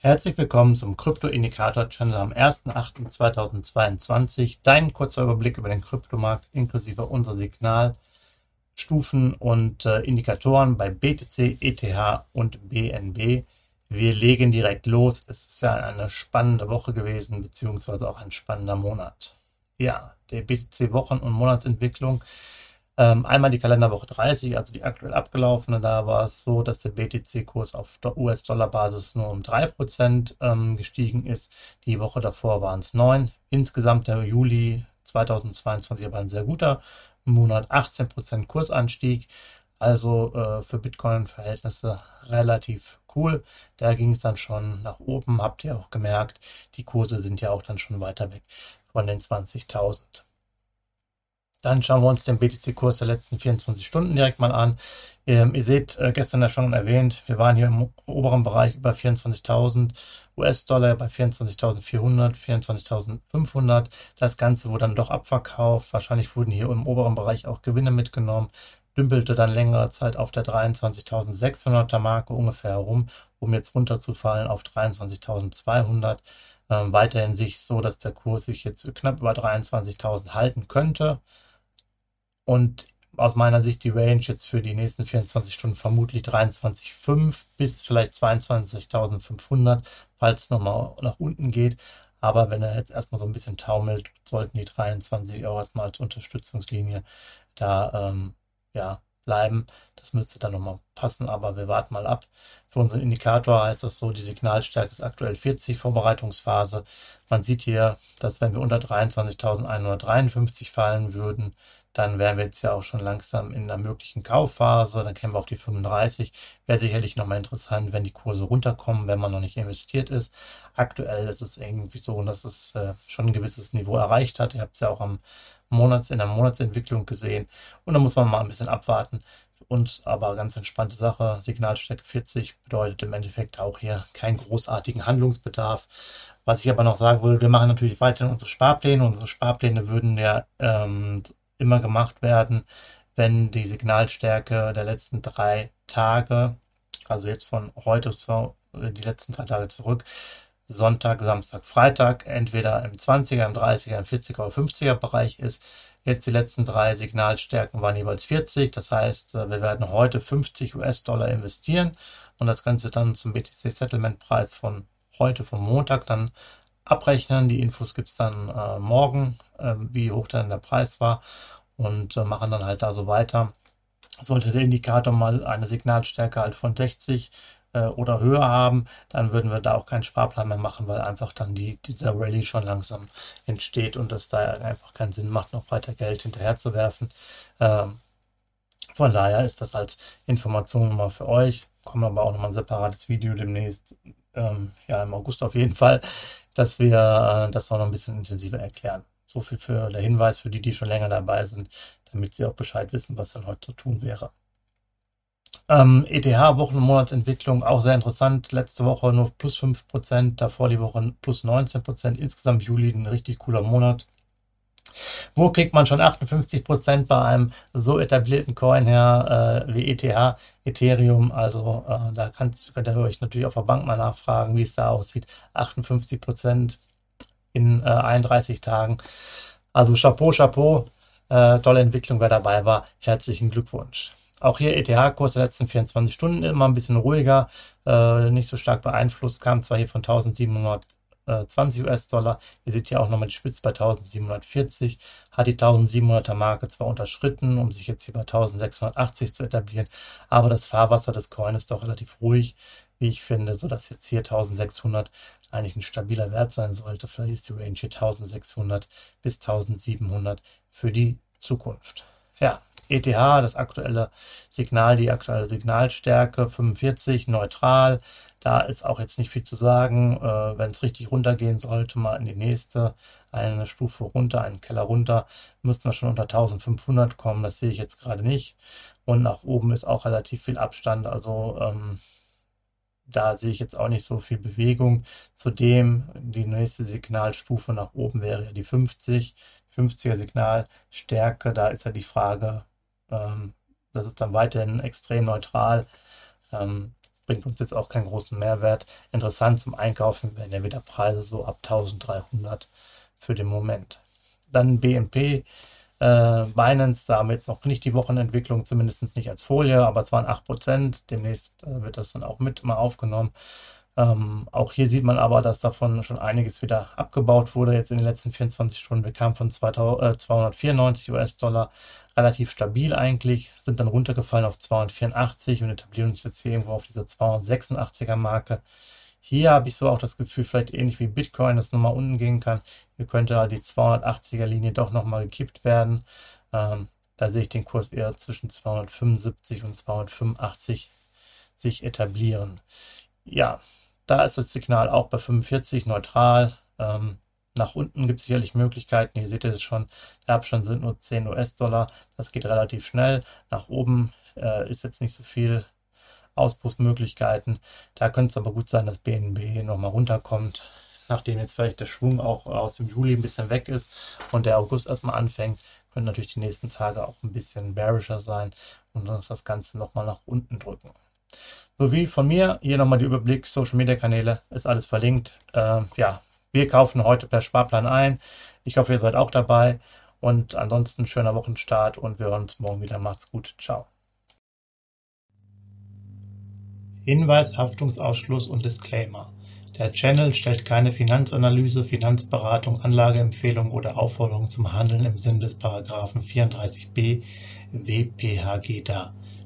Herzlich willkommen zum Krypto-Indikator-Channel am 1.8.2022. Dein kurzer Überblick über den Kryptomarkt inklusive unserer Signalstufen und äh, Indikatoren bei BTC, ETH und BNB. Wir legen direkt los. Es ist ja eine spannende Woche gewesen, beziehungsweise auch ein spannender Monat. Ja, der BTC-Wochen- und Monatsentwicklung ähm, einmal die Kalenderwoche 30, also die aktuell abgelaufene, da war es so, dass der BTC-Kurs auf US-Dollar-Basis nur um 3% ähm, gestiegen ist. Die Woche davor waren es 9. Insgesamt der Juli 2022 aber ein sehr guter Monat, 18% Kursanstieg. Also äh, für Bitcoin-Verhältnisse relativ cool. Da ging es dann schon nach oben, habt ihr auch gemerkt. Die Kurse sind ja auch dann schon weiter weg von den 20.000. Dann schauen wir uns den BTC-Kurs der letzten 24 Stunden direkt mal an. Ähm, ihr seht, äh, gestern ja schon erwähnt, wir waren hier im oberen Bereich über 24.000 US-Dollar bei 24.400, 24.500. Das Ganze wurde dann doch abverkauft. Wahrscheinlich wurden hier im oberen Bereich auch Gewinne mitgenommen. Dümpelte dann längere Zeit auf der 23.600er Marke ungefähr herum, um jetzt runterzufallen auf 23.200. Ähm, weiterhin sich so, dass der Kurs sich jetzt knapp über 23.000 halten könnte und aus meiner Sicht die Range jetzt für die nächsten 24 Stunden vermutlich 23,5 bis vielleicht 22.500, falls es nochmal nach unten geht. Aber wenn er jetzt erstmal so ein bisschen taumelt, sollten die 23 auch erstmal als Unterstützungslinie da ähm, ja, bleiben. Das müsste dann nochmal passen, aber wir warten mal ab. Für unseren Indikator heißt das so, die Signalstärke ist aktuell 40, Vorbereitungsphase. Man sieht hier, dass wenn wir unter 23.153 fallen würden, dann wären wir jetzt ja auch schon langsam in einer möglichen Kaufphase. Dann kämen wir auf die 35. Wäre sicherlich nochmal interessant, wenn die Kurse runterkommen, wenn man noch nicht investiert ist. Aktuell ist es irgendwie so, dass es äh, schon ein gewisses Niveau erreicht hat. Ihr habt es ja auch am Monats, in der Monatsentwicklung gesehen. Und da muss man mal ein bisschen abwarten. Uns aber ganz entspannte Sache. Signalstärke 40 bedeutet im Endeffekt auch hier keinen großartigen Handlungsbedarf. Was ich aber noch sagen will, wir machen natürlich weiterhin unsere Sparpläne. Unsere Sparpläne würden ja ähm, immer gemacht werden, wenn die Signalstärke der letzten drei Tage, also jetzt von heute zu äh, die letzten drei Tage zurück, Sonntag, Samstag, Freitag entweder im 20er, im 30er, im 40er oder 50er Bereich ist. Jetzt die letzten drei Signalstärken waren jeweils 40. Das heißt, äh, wir werden heute 50 US-Dollar investieren und das Ganze dann zum BTC-Settlement-Preis von heute, vom Montag, dann abrechnen. Die Infos gibt es dann äh, morgen, äh, wie hoch dann der Preis war und äh, machen dann halt da so weiter. Sollte der Indikator mal eine Signalstärke halt von 60 äh, oder höher haben, dann würden wir da auch keinen Sparplan mehr machen, weil einfach dann die, dieser Rallye schon langsam entsteht und es da einfach keinen Sinn macht, noch weiter Geld hinterher zu werfen. Ähm, von daher ist das als Information mal für euch. Kommt aber auch nochmal ein separates Video demnächst, ähm, ja im August auf jeden Fall, dass wir äh, das auch noch ein bisschen intensiver erklären. So viel für der Hinweis für die, die schon länger dabei sind, damit sie auch Bescheid wissen, was dann heute zu tun wäre. Ähm, ETH Wochen- und Monatsentwicklung auch sehr interessant. Letzte Woche nur plus 5%, davor die Woche plus 19%. Insgesamt Juli ein richtig cooler Monat. Wo kriegt man schon 58% bei einem so etablierten Coin her äh, wie ETH, Ethereum? Also äh, da könnt, könnt ihr euch natürlich auf der Bank mal nachfragen, wie es da aussieht. 58% in äh, 31 Tagen. Also Chapeau, Chapeau. Äh, tolle Entwicklung, wer dabei war. Herzlichen Glückwunsch. Auch hier ETH-Kurs der letzten 24 Stunden immer ein bisschen ruhiger, äh, nicht so stark beeinflusst, kam zwar hier von 1700 20 US-Dollar. Ihr seht hier auch nochmal die Spitze bei 1740, hat die 1700er Marke zwar unterschritten, um sich jetzt hier bei 1680 zu etablieren, aber das Fahrwasser des Coin ist doch relativ ruhig, wie ich finde, sodass jetzt hier 1600 eigentlich ein stabiler Wert sein sollte. Vielleicht ist die Range hier 1600 bis 1700 für die Zukunft. Ja, ETH, das aktuelle Signal, die aktuelle Signalstärke 45, neutral. Da ist auch jetzt nicht viel zu sagen. Äh, Wenn es richtig runtergehen sollte, mal in die nächste, eine Stufe runter, einen Keller runter, müssten wir schon unter 1500 kommen. Das sehe ich jetzt gerade nicht. Und nach oben ist auch relativ viel Abstand. Also ähm, da sehe ich jetzt auch nicht so viel Bewegung. Zudem die nächste Signalstufe nach oben wäre ja die 50, 50er Signalstärke. Da ist ja die Frage, ähm, das ist dann weiterhin extrem neutral. Ähm, bringt uns jetzt auch keinen großen Mehrwert. Interessant zum Einkaufen werden ja wieder Preise so ab 1300 für den Moment. Dann BNP, äh, Binance, da haben wir jetzt noch nicht die Wochenentwicklung, zumindest nicht als Folie, aber es waren 8%. Demnächst äh, wird das dann auch mit mal aufgenommen. Ähm, auch hier sieht man aber, dass davon schon einiges wieder abgebaut wurde jetzt in den letzten 24 Stunden. Wir kamen von 2000, äh, 294 US-Dollar relativ stabil eigentlich, sind dann runtergefallen auf 284 und etablieren uns jetzt hier irgendwo auf dieser 286er Marke. Hier habe ich so auch das Gefühl, vielleicht ähnlich wie Bitcoin, dass nochmal unten gehen kann. Hier könnte halt die 280er Linie doch nochmal gekippt werden. Ähm, da sehe ich den Kurs eher zwischen 275 und 285 sich etablieren. Ja, da ist das Signal auch bei 45 neutral. Ähm, nach unten gibt es sicherlich Möglichkeiten. Ihr seht es schon, der Abstand sind nur 10 US-Dollar. Das geht relativ schnell. Nach oben äh, ist jetzt nicht so viel Ausbruchsmöglichkeiten. Da könnte es aber gut sein, dass BNB nochmal runterkommt, nachdem jetzt vielleicht der Schwung auch aus dem Juli ein bisschen weg ist und der August erstmal anfängt, können natürlich die nächsten Tage auch ein bisschen bearischer sein und uns das Ganze nochmal nach unten drücken. Sowie von mir hier nochmal der Überblick, Social Media Kanäle, ist alles verlinkt. Äh, ja, wir kaufen heute per Sparplan ein. Ich hoffe, ihr seid auch dabei. Und ansonsten schöner Wochenstart und wir hören uns morgen wieder. Macht's gut. Ciao. Hinweis, Haftungsausschluss und Disclaimer. Der Channel stellt keine Finanzanalyse, Finanzberatung, Anlageempfehlung oder Aufforderung zum Handeln im Sinne des Paragraphen 34b WPHG dar.